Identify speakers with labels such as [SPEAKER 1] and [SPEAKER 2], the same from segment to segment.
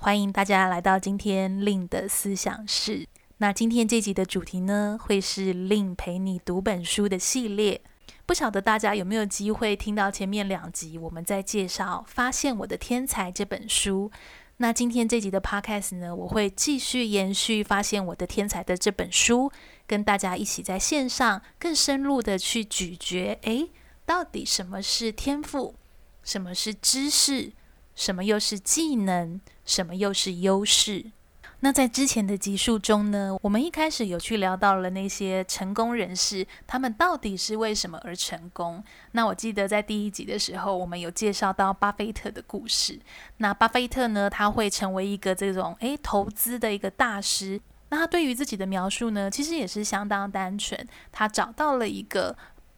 [SPEAKER 1] 欢迎大家来到今天令的思想室。那今天这集的主题呢，会是令陪你读本书的系列。不晓得大家有没有机会听到前面两集，我们在介绍《发现我的天才》这本书。那今天这集的 Podcast 呢，我会继续延续《发现我的天才》的这本书，跟大家一起在线上更深入的去咀嚼，诶，到底什么是天赋？什么是知识？什么又是技能？什么又是优势？那在之前的集数中呢，我们一开始有去聊到了那些成功人士，他们到底是为什么而成功？那我记得在第一集的时候，我们有介绍到巴菲特的故事。那巴菲特呢，他会成为一个这种诶投资的一个大师。那他对于自己的描述呢，其实也是相当单纯，他找到了一个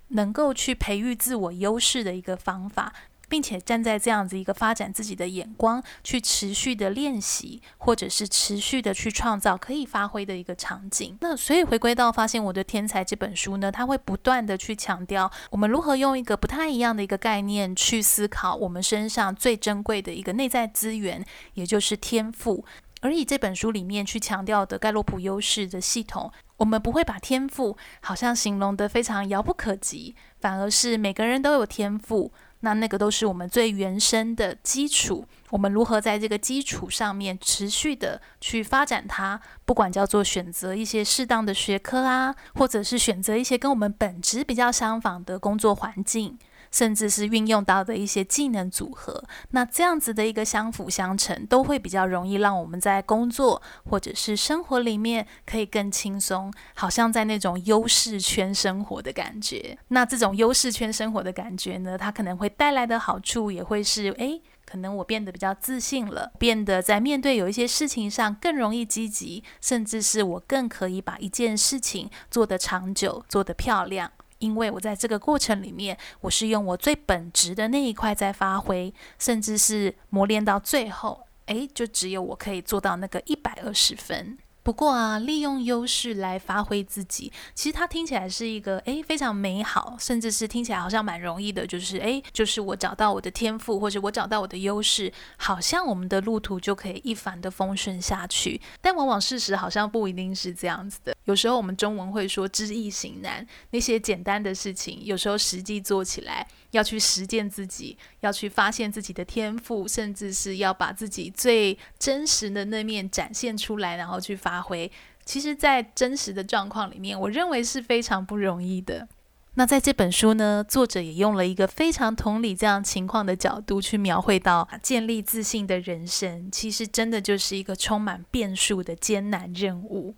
[SPEAKER 1] 能够去培育自我优势的一个方法。并且站在这样子一个发展自己的眼光，去持续的练习，或者是持续的去创造可以发挥的一个场景。那所以回归到发现我的天才这本书呢，它会不断的去强调我们如何用一个不太一样的一个概念去思考我们身上最珍贵的一个内在资源，也就是天赋。而以这本书里面去强调的盖洛普优势的系统，我们不会把天赋好像形容得非常遥不可及，反而是每个人都有天赋。那那个都是我们最原生的基础，我们如何在这个基础上面持续的去发展它？不管叫做选择一些适当的学科啊，或者是选择一些跟我们本质比较相仿的工作环境。甚至是运用到的一些技能组合，那这样子的一个相辅相成，都会比较容易让我们在工作或者是生活里面可以更轻松，好像在那种优势圈生活的感觉。那这种优势圈生活的感觉呢，它可能会带来的好处也会是，诶，可能我变得比较自信了，变得在面对有一些事情上更容易积极，甚至是我更可以把一件事情做得长久，做得漂亮。因为我在这个过程里面，我是用我最本职的那一块在发挥，甚至是磨练到最后，诶，就只有我可以做到那个一百二十分。不过啊，利用优势来发挥自己，其实它听起来是一个诶非常美好，甚至是听起来好像蛮容易的，就是诶，就是我找到我的天赋，或者我找到我的优势，好像我们的路途就可以一帆的风顺下去。但往往事实好像不一定是这样子的。有时候我们中文会说知易行难，那些简单的事情，有时候实际做起来。要去实践自己，要去发现自己的天赋，甚至是要把自己最真实的那面展现出来，然后去发挥。其实，在真实的状况里面，我认为是非常不容易的。那在这本书呢，作者也用了一个非常同理这样情况的角度去描绘到建立自信的人生，其实真的就是一个充满变数的艰难任务。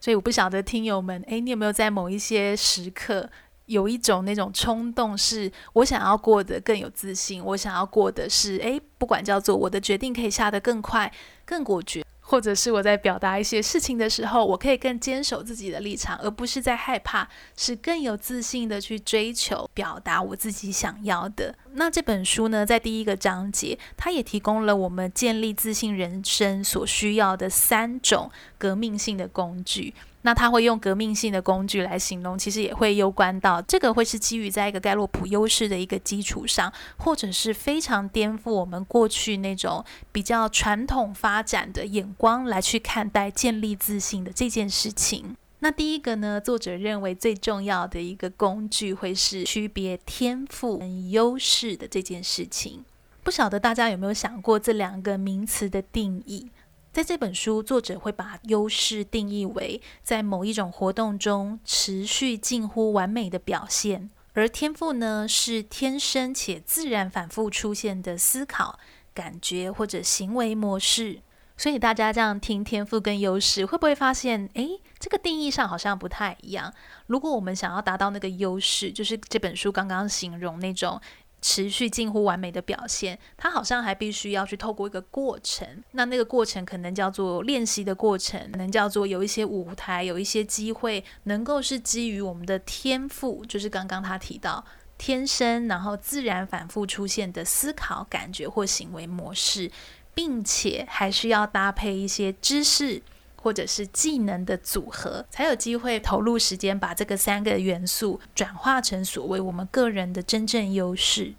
[SPEAKER 1] 所以，我不晓得听友们，诶，你有没有在某一些时刻，有一种那种冲动，是我想要过得更有自信，我想要过的是，诶，不管叫做我的决定可以下得更快、更果决，或者是我在表达一些事情的时候，我可以更坚守自己的立场，而不是在害怕，是更有自信的去追求、表达我自己想要的。那这本书呢，在第一个章节，它也提供了我们建立自信人生所需要的三种革命性的工具。那他会用革命性的工具来形容，其实也会攸关到这个会是基于在一个盖洛普优势的一个基础上，或者是非常颠覆我们过去那种比较传统发展的眼光来去看待建立自信的这件事情。那第一个呢，作者认为最重要的一个工具会是区别天赋跟优势的这件事情。不晓得大家有没有想过这两个名词的定义？在这本书，作者会把优势定义为在某一种活动中持续近乎完美的表现，而天赋呢，是天生且自然反复出现的思考、感觉或者行为模式。所以大家这样听天赋跟优势，会不会发现，诶，这个定义上好像不太一样？如果我们想要达到那个优势，就是这本书刚刚形容那种。持续近乎完美的表现，他好像还必须要去透过一个过程。那那个过程可能叫做练习的过程，能叫做有一些舞台，有一些机会，能够是基于我们的天赋，就是刚刚他提到天生，然后自然反复出现的思考、感觉或行为模式，并且还需要搭配一些知识或者是技能的组合，才有机会投入时间，把这个三个元素转化成所谓我们个人的真正优势。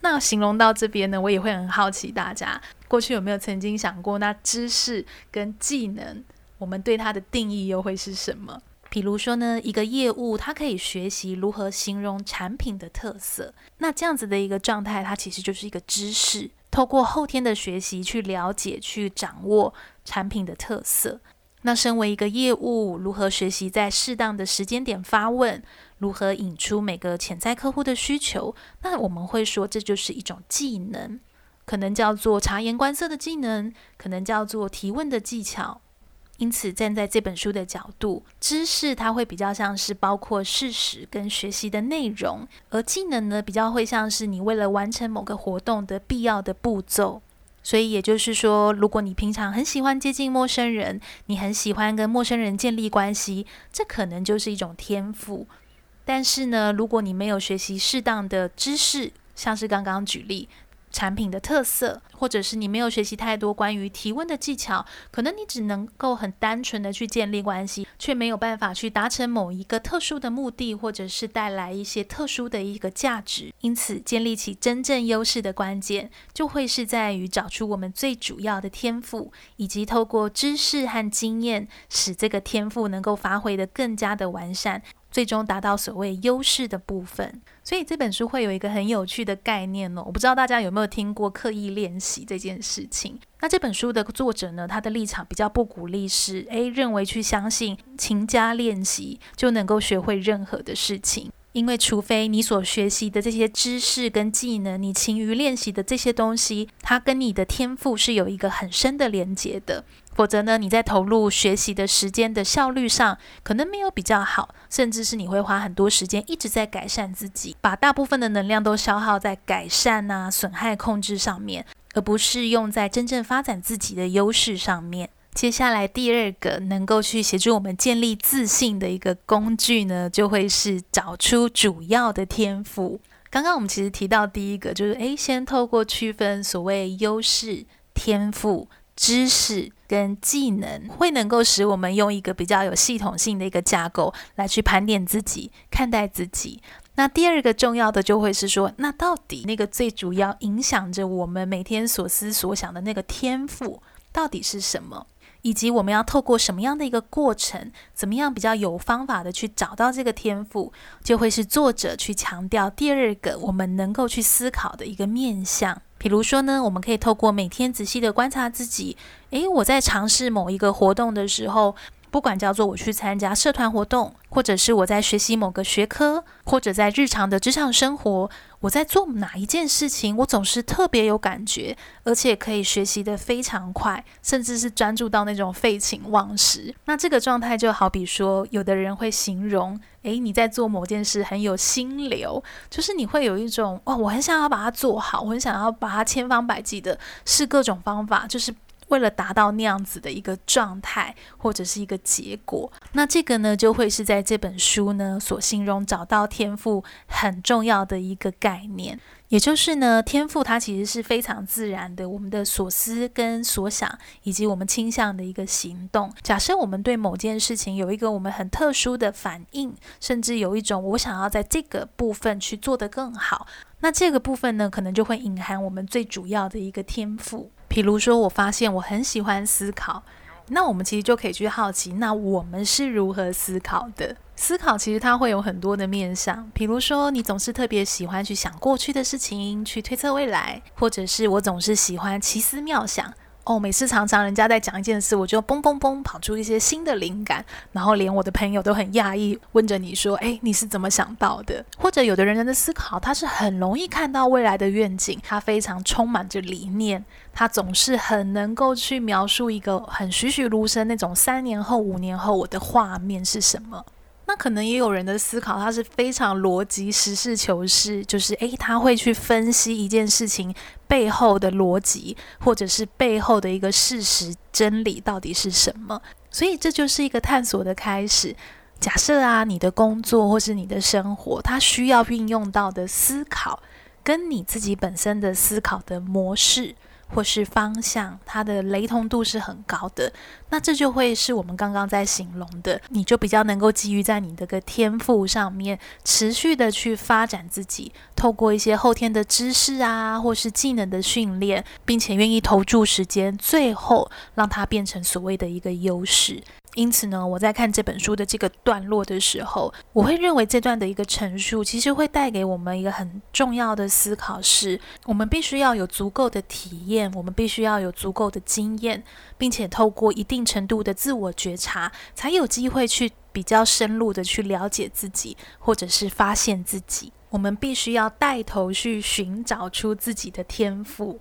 [SPEAKER 1] 那形容到这边呢，我也会很好奇，大家过去有没有曾经想过，那知识跟技能，我们对它的定义又会是什么？比如说呢，一个业务它可以学习如何形容产品的特色，那这样子的一个状态，它其实就是一个知识。透过后天的学习去了解、去掌握产品的特色。那身为一个业务，如何学习在适当的时间点发问，如何引出每个潜在客户的需求？那我们会说，这就是一种技能，可能叫做察言观色的技能，可能叫做提问的技巧。因此，站在这本书的角度，知识它会比较像是包括事实跟学习的内容，而技能呢，比较会像是你为了完成某个活动的必要的步骤。所以也就是说，如果你平常很喜欢接近陌生人，你很喜欢跟陌生人建立关系，这可能就是一种天赋。但是呢，如果你没有学习适当的知识，像是刚刚举例。产品的特色，或者是你没有学习太多关于提问的技巧，可能你只能够很单纯的去建立关系，却没有办法去达成某一个特殊的目的，或者是带来一些特殊的一个价值。因此，建立起真正优势的关键，就会是在于找出我们最主要的天赋，以及透过知识和经验，使这个天赋能够发挥得更加的完善。最终达到所谓优势的部分，所以这本书会有一个很有趣的概念哦。我不知道大家有没有听过刻意练习这件事情。那这本书的作者呢，他的立场比较不鼓励是，诶，认为去相信勤加练习就能够学会任何的事情。因为除非你所学习的这些知识跟技能，你勤于练习的这些东西，它跟你的天赋是有一个很深的连接的。否则呢，你在投入学习的时间的效率上，可能没有比较好，甚至是你会花很多时间一直在改善自己，把大部分的能量都消耗在改善啊、损害控制上面，而不是用在真正发展自己的优势上面。接下来第二个能够去协助我们建立自信的一个工具呢，就会是找出主要的天赋。刚刚我们其实提到第一个，就是诶，先透过区分所谓优势、天赋。知识跟技能会能够使我们用一个比较有系统性的一个架构来去盘点自己、看待自己。那第二个重要的就会是说，那到底那个最主要影响着我们每天所思所想的那个天赋到底是什么？以及我们要透过什么样的一个过程，怎么样比较有方法的去找到这个天赋，就会是作者去强调第二个我们能够去思考的一个面向。比如说呢，我们可以透过每天仔细的观察自己，诶，我在尝试某一个活动的时候，不管叫做我去参加社团活动，或者是我在学习某个学科，或者在日常的职场生活，我在做哪一件事情，我总是特别有感觉，而且可以学习得非常快，甚至是专注到那种废寝忘食。那这个状态就好比说，有的人会形容。诶，你在做某件事很有心流，就是你会有一种哇，我很想要把它做好，我很想要把它千方百计的试各种方法，就是为了达到那样子的一个状态或者是一个结果。那这个呢，就会是在这本书呢所形容找到天赋很重要的一个概念。也就是呢，天赋它其实是非常自然的，我们的所思跟所想，以及我们倾向的一个行动。假设我们对某件事情有一个我们很特殊的反应，甚至有一种我想要在这个部分去做得更好，那这个部分呢，可能就会隐含我们最主要的一个天赋。比如说，我发现我很喜欢思考。那我们其实就可以去好奇，那我们是如何思考的？思考其实它会有很多的面向，比如说你总是特别喜欢去想过去的事情，去推测未来，或者是我总是喜欢奇思妙想。哦，每次常常人家在讲一件事，我就嘣嘣嘣跑出一些新的灵感，然后连我的朋友都很讶异，问着你说：“诶，你是怎么想到的？”或者有的人的思考，他是很容易看到未来的愿景，他非常充满着理念，他总是很能够去描述一个很栩栩如生那种三年后、五年后我的画面是什么。那可能也有人的思考，他是非常逻辑、实事求是，就是诶，他会去分析一件事情背后的逻辑，或者是背后的一个事实真理到底是什么。所以这就是一个探索的开始。假设啊，你的工作或是你的生活，它需要运用到的思考，跟你自己本身的思考的模式。或是方向，它的雷同度是很高的，那这就会是我们刚刚在形容的，你就比较能够基于在你这个天赋上面，持续的去发展自己，透过一些后天的知识啊，或是技能的训练，并且愿意投注时间，最后让它变成所谓的一个优势。因此呢，我在看这本书的这个段落的时候，我会认为这段的一个陈述，其实会带给我们一个很重要的思考是，我们必须要有足够的体验，我们必须要有足够的经验，并且透过一定程度的自我觉察，才有机会去比较深入的去了解自己，或者是发现自己。我们必须要带头去寻找出自己的天赋。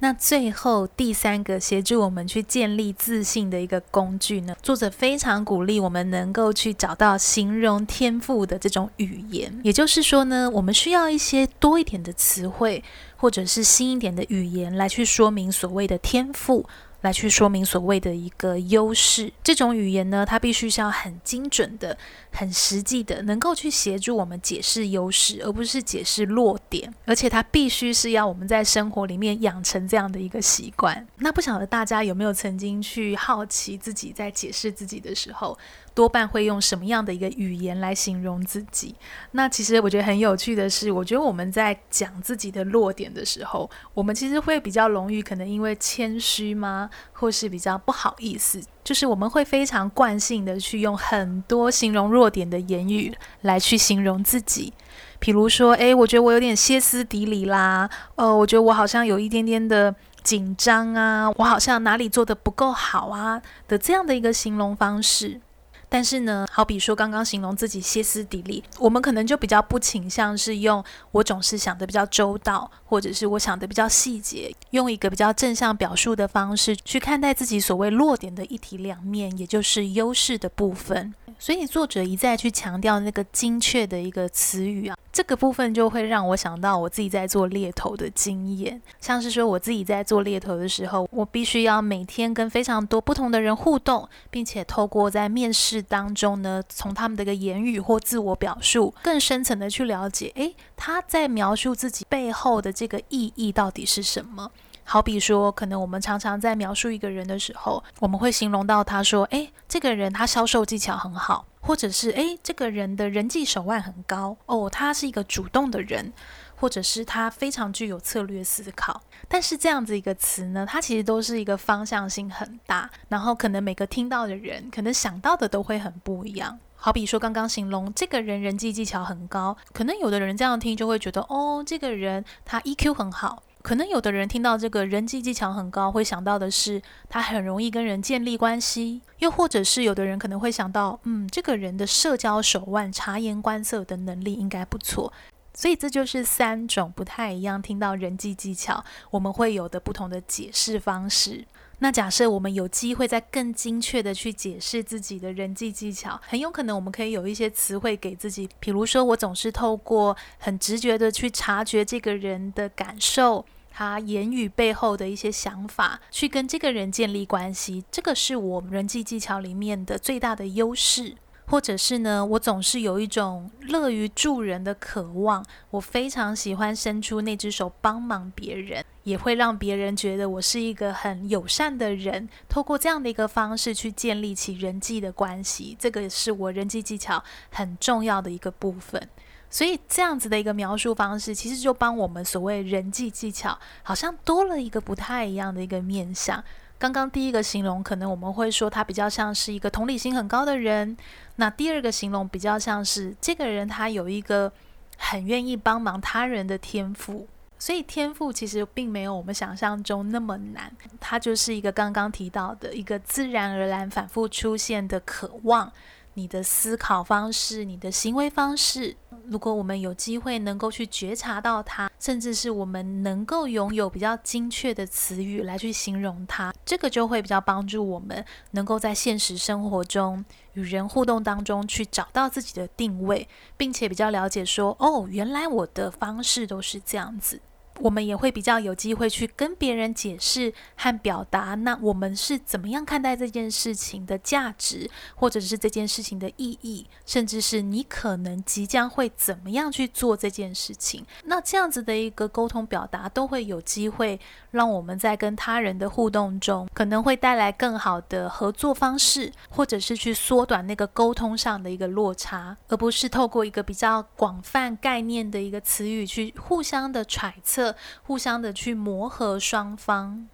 [SPEAKER 1] 那最后第三个协助我们去建立自信的一个工具呢，作者非常鼓励我们能够去找到形容天赋的这种语言，也就是说呢，我们需要一些多一点的词汇，或者是新一点的语言来去说明所谓的天赋。来去说明所谓的一个优势，这种语言呢，它必须是要很精准的、很实际的，能够去协助我们解释优势，而不是解释弱点。而且它必须是要我们在生活里面养成这样的一个习惯。那不晓得大家有没有曾经去好奇自己在解释自己的时候，多半会用什么样的一个语言来形容自己？那其实我觉得很有趣的是，我觉得我们在讲自己的弱点的时候，我们其实会比较容易，可能因为谦虚吗，或是比较不好意思，就是我们会非常惯性的去用很多形容弱点的言语来去形容自己。比如说，诶，我觉得我有点歇斯底里啦，呃，我觉得我好像有一点点的紧张啊，我好像哪里做的不够好啊的这样的一个形容方式。但是呢，好比说刚刚形容自己歇斯底里，我们可能就比较不倾向是用我总是想的比较周到，或者是我想的比较细节，用一个比较正向表述的方式去看待自己所谓弱点的一体两面，也就是优势的部分。所以作者一再去强调那个精确的一个词语啊，这个部分就会让我想到我自己在做猎头的经验，像是说我自己在做猎头的时候，我必须要每天跟非常多不同的人互动，并且透过在面试当中呢，从他们的一个言语或自我表述，更深层的去了解，诶，他在描述自己背后的这个意义到底是什么。好比说，可能我们常常在描述一个人的时候，我们会形容到他说：“诶，这个人他销售技巧很好，或者是诶，这个人的人际手腕很高哦，他是一个主动的人，或者是他非常具有策略思考。”但是这样子一个词呢，它其实都是一个方向性很大，然后可能每个听到的人可能想到的都会很不一样。好比说，刚刚形容这个人人际技巧很高，可能有的人这样听就会觉得：“哦，这个人他 EQ 很好。”可能有的人听到这个人际技巧很高，会想到的是他很容易跟人建立关系；又或者是有的人可能会想到，嗯，这个人的社交手腕、察言观色的能力应该不错。所以这就是三种不太一样，听到人际技巧，我们会有的不同的解释方式。那假设我们有机会再更精确的去解释自己的人际技巧，很有可能我们可以有一些词汇给自己，比如说我总是透过很直觉的去察觉这个人的感受。他言语背后的一些想法，去跟这个人建立关系，这个是我们人际技巧里面的最大的优势。或者是呢，我总是有一种乐于助人的渴望，我非常喜欢伸出那只手帮忙别人，也会让别人觉得我是一个很友善的人。透过这样的一个方式去建立起人际的关系，这个是我人际技巧很重要的一个部分。所以这样子的一个描述方式，其实就帮我们所谓人际技巧，好像多了一个不太一样的一个面向。刚刚第一个形容，可能我们会说他比较像是一个同理心很高的人。那第二个形容比较像是这个人他有一个很愿意帮忙他人的天赋。所以天赋其实并没有我们想象中那么难，它就是一个刚刚提到的一个自然而然反复出现的渴望。你的思考方式、你的行为方式。如果我们有机会能够去觉察到它，甚至是我们能够拥有比较精确的词语来去形容它，这个就会比较帮助我们能够在现实生活中与人互动当中去找到自己的定位，并且比较了解说，哦，原来我的方式都是这样子。我们也会比较有机会去跟别人解释和表达，那我们是怎么样看待这件事情的价值，或者是这件事情的意义，甚至是你可能即将会怎么样去做这件事情。那这样子的一个沟通表达，都会有机会让我们在跟他人的互动中，可能会带来更好的合作方式，或者是去缩短那个沟通上的一个落差，而不是透过一个比较广泛概念的一个词语去互相的揣测。互相的去磨合双方，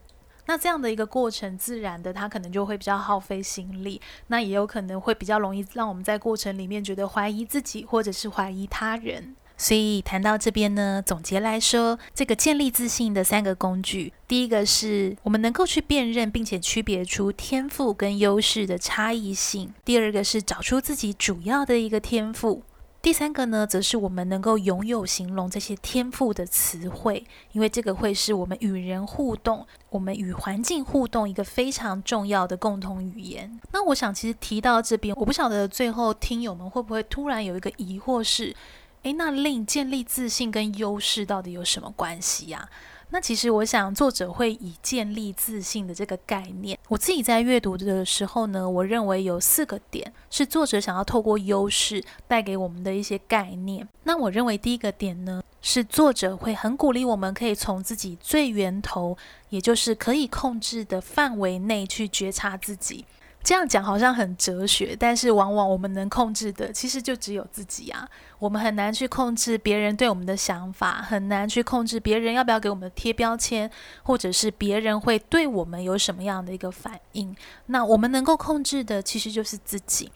[SPEAKER 1] 那这样的一个过程，自然的，他可能就会比较耗费心力，那也有可能会比较容易让我们在过程里面觉得怀疑自己，或者是怀疑他人。所以谈到这边呢，总结来说，这个建立自信的三个工具，第一个是我们能够去辨认并且区别出天赋跟优势的差异性；第二个是找出自己主要的一个天赋。第三个呢，则是我们能够拥有形容这些天赋的词汇，因为这个会是我们与人互动、我们与环境互动一个非常重要的共同语言。那我想，其实提到这边，我不晓得最后听友们会不会突然有一个疑惑是：诶，那令建立自信跟优势到底有什么关系呀？那其实我想，作者会以建立自信的这个概念，我自己在阅读的时候呢，我认为有四个点是作者想要透过优势带给我们的一些概念。那我认为第一个点呢，是作者会很鼓励我们可以从自己最源头，也就是可以控制的范围内去觉察自己。这样讲好像很哲学，但是往往我们能控制的其实就只有自己啊。我们很难去控制别人对我们的想法，很难去控制别人要不要给我们贴标签，或者是别人会对我们有什么样的一个反应。那我们能够控制的其实就是自己。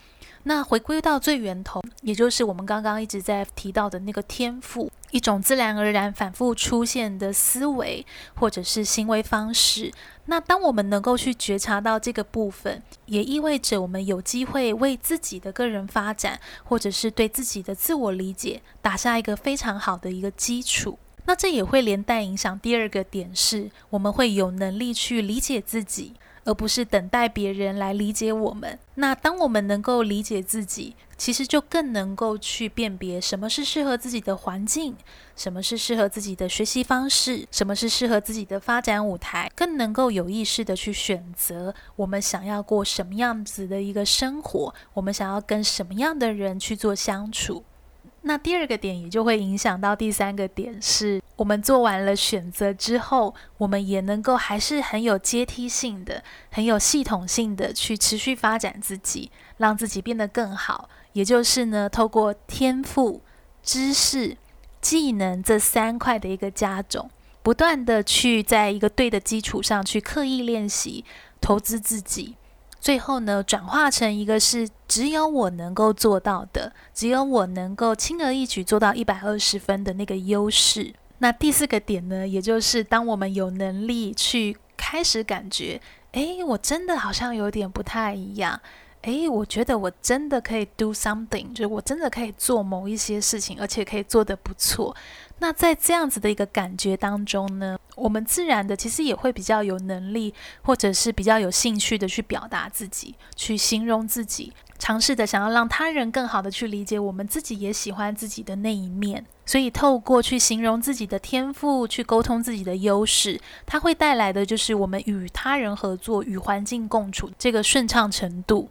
[SPEAKER 1] 那回归到最源头，也就是我们刚刚一直在提到的那个天赋，一种自然而然反复出现的思维或者是行为方式。那当我们能够去觉察到这个部分，也意味着我们有机会为自己的个人发展，或者是对自己的自我理解打下一个非常好的一个基础。那这也会连带影响第二个点是，我们会有能力去理解自己。而不是等待别人来理解我们。那当我们能够理解自己，其实就更能够去辨别什么是适合自己的环境，什么是适合自己的学习方式，什么是适合自己的发展舞台，更能够有意识地去选择我们想要过什么样子的一个生活，我们想要跟什么样的人去做相处。那第二个点也就会影响到第三个点，是我们做完了选择之后，我们也能够还是很有阶梯性的、很有系统性的去持续发展自己，让自己变得更好。也就是呢，透过天赋、知识、技能这三块的一个加总，不断的去在一个对的基础上去刻意练习、投资自己。最后呢，转化成一个是只有我能够做到的，只有我能够轻而易举做到一百二十分的那个优势。那第四个点呢，也就是当我们有能力去开始感觉，诶，我真的好像有点不太一样。诶，我觉得我真的可以 do something，就是我真的可以做某一些事情，而且可以做得不错。那在这样子的一个感觉当中呢，我们自然的其实也会比较有能力，或者是比较有兴趣的去表达自己，去形容自己，尝试的想要让他人更好的去理解我们自己也喜欢自己的那一面。所以透过去形容自己的天赋，去沟通自己的优势，它会带来的就是我们与他人合作、与环境共处这个顺畅程度。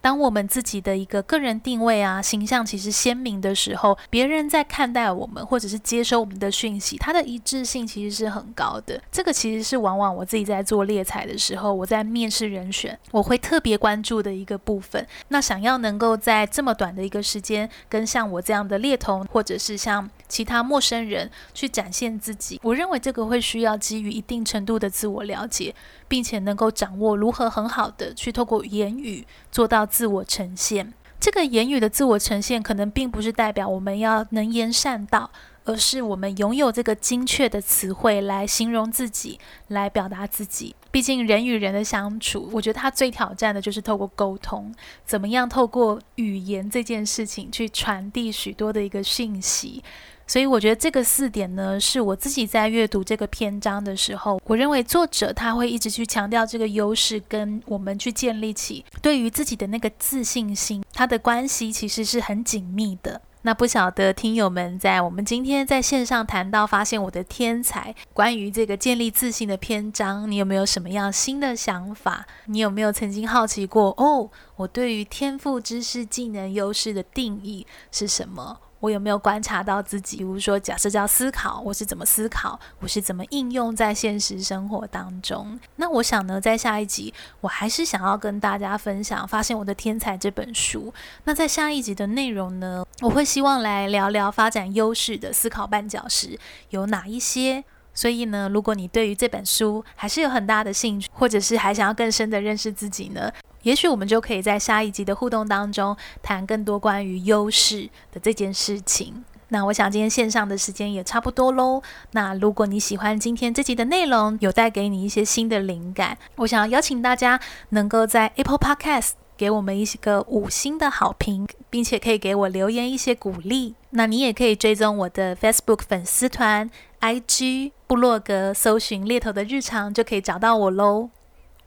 [SPEAKER 1] 当我们自己的一个个人定位啊、形象其实鲜明的时候，别人在看待我们或者是接收我们的讯息，它的一致性其实是很高的。这个其实是往往我自己在做猎才的时候，我在面试人选，我会特别关注的一个部分。那想要能够在这么短的一个时间，跟像我这样的猎头，或者是像其他陌生人去展现自己，我认为这个会需要基于一定程度的自我了解，并且能够掌握如何很好的去透过言语做到。自我呈现，这个言语的自我呈现，可能并不是代表我们要能言善道，而是我们拥有这个精确的词汇来形容自己，来表达自己。毕竟人与人的相处，我觉得他最挑战的就是透过沟通，怎么样透过语言这件事情去传递许多的一个讯息。所以我觉得这个四点呢，是我自己在阅读这个篇章的时候，我认为作者他会一直去强调这个优势，跟我们去建立起对于自己的那个自信心，它的关系其实是很紧密的。那不晓得听友们在我们今天在线上谈到发现我的天才，关于这个建立自信的篇章，你有没有什么样新的想法？你有没有曾经好奇过哦，我对于天赋、知识、技能、优势的定义是什么？我有没有观察到自己？比如说，假设叫思考，我是怎么思考？我是怎么应用在现实生活当中？那我想呢，在下一集，我还是想要跟大家分享《发现我的天才》这本书。那在下一集的内容呢，我会希望来聊聊发展优势的思考绊脚石有哪一些。所以呢，如果你对于这本书还是有很大的兴趣，或者是还想要更深的认识自己呢，也许我们就可以在下一集的互动当中谈更多关于优势的这件事情。那我想今天线上的时间也差不多喽。那如果你喜欢今天这集的内容，有带给你一些新的灵感，我想要邀请大家能够在 Apple Podcast 给我们一个五星的好评，并且可以给我留言一些鼓励。那你也可以追踪我的 Facebook 粉丝团、IG、布洛格，搜寻猎头的日常就可以找到我喽。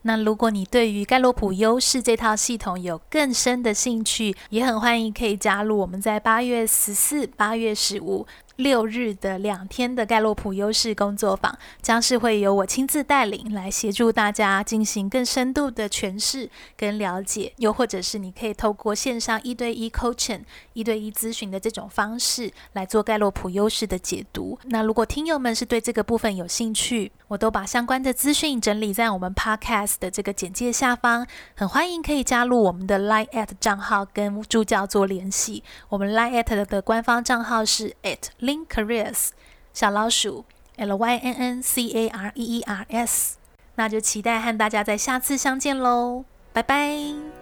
[SPEAKER 1] 那如果你对于盖洛普优势这套系统有更深的兴趣，也很欢迎可以加入我们在八月十四、八月十五。六日的两天的盖洛普优势工作坊，将是会由我亲自带领来协助大家进行更深度的诠释跟了解，又或者是你可以透过线上一对一 coaching、一对一咨询的这种方式来做盖洛普优势的解读。那如果听友们是对这个部分有兴趣，我都把相关的资讯整理在我们 podcast 的这个简介下方，很欢迎可以加入我们的 Line at 账号跟助教做联系。我们 Line at 的官方账号是 at Lynn Careers 小老鼠 L Y N N C A R E E R S，那就期待和大家在下次相见喽，拜拜。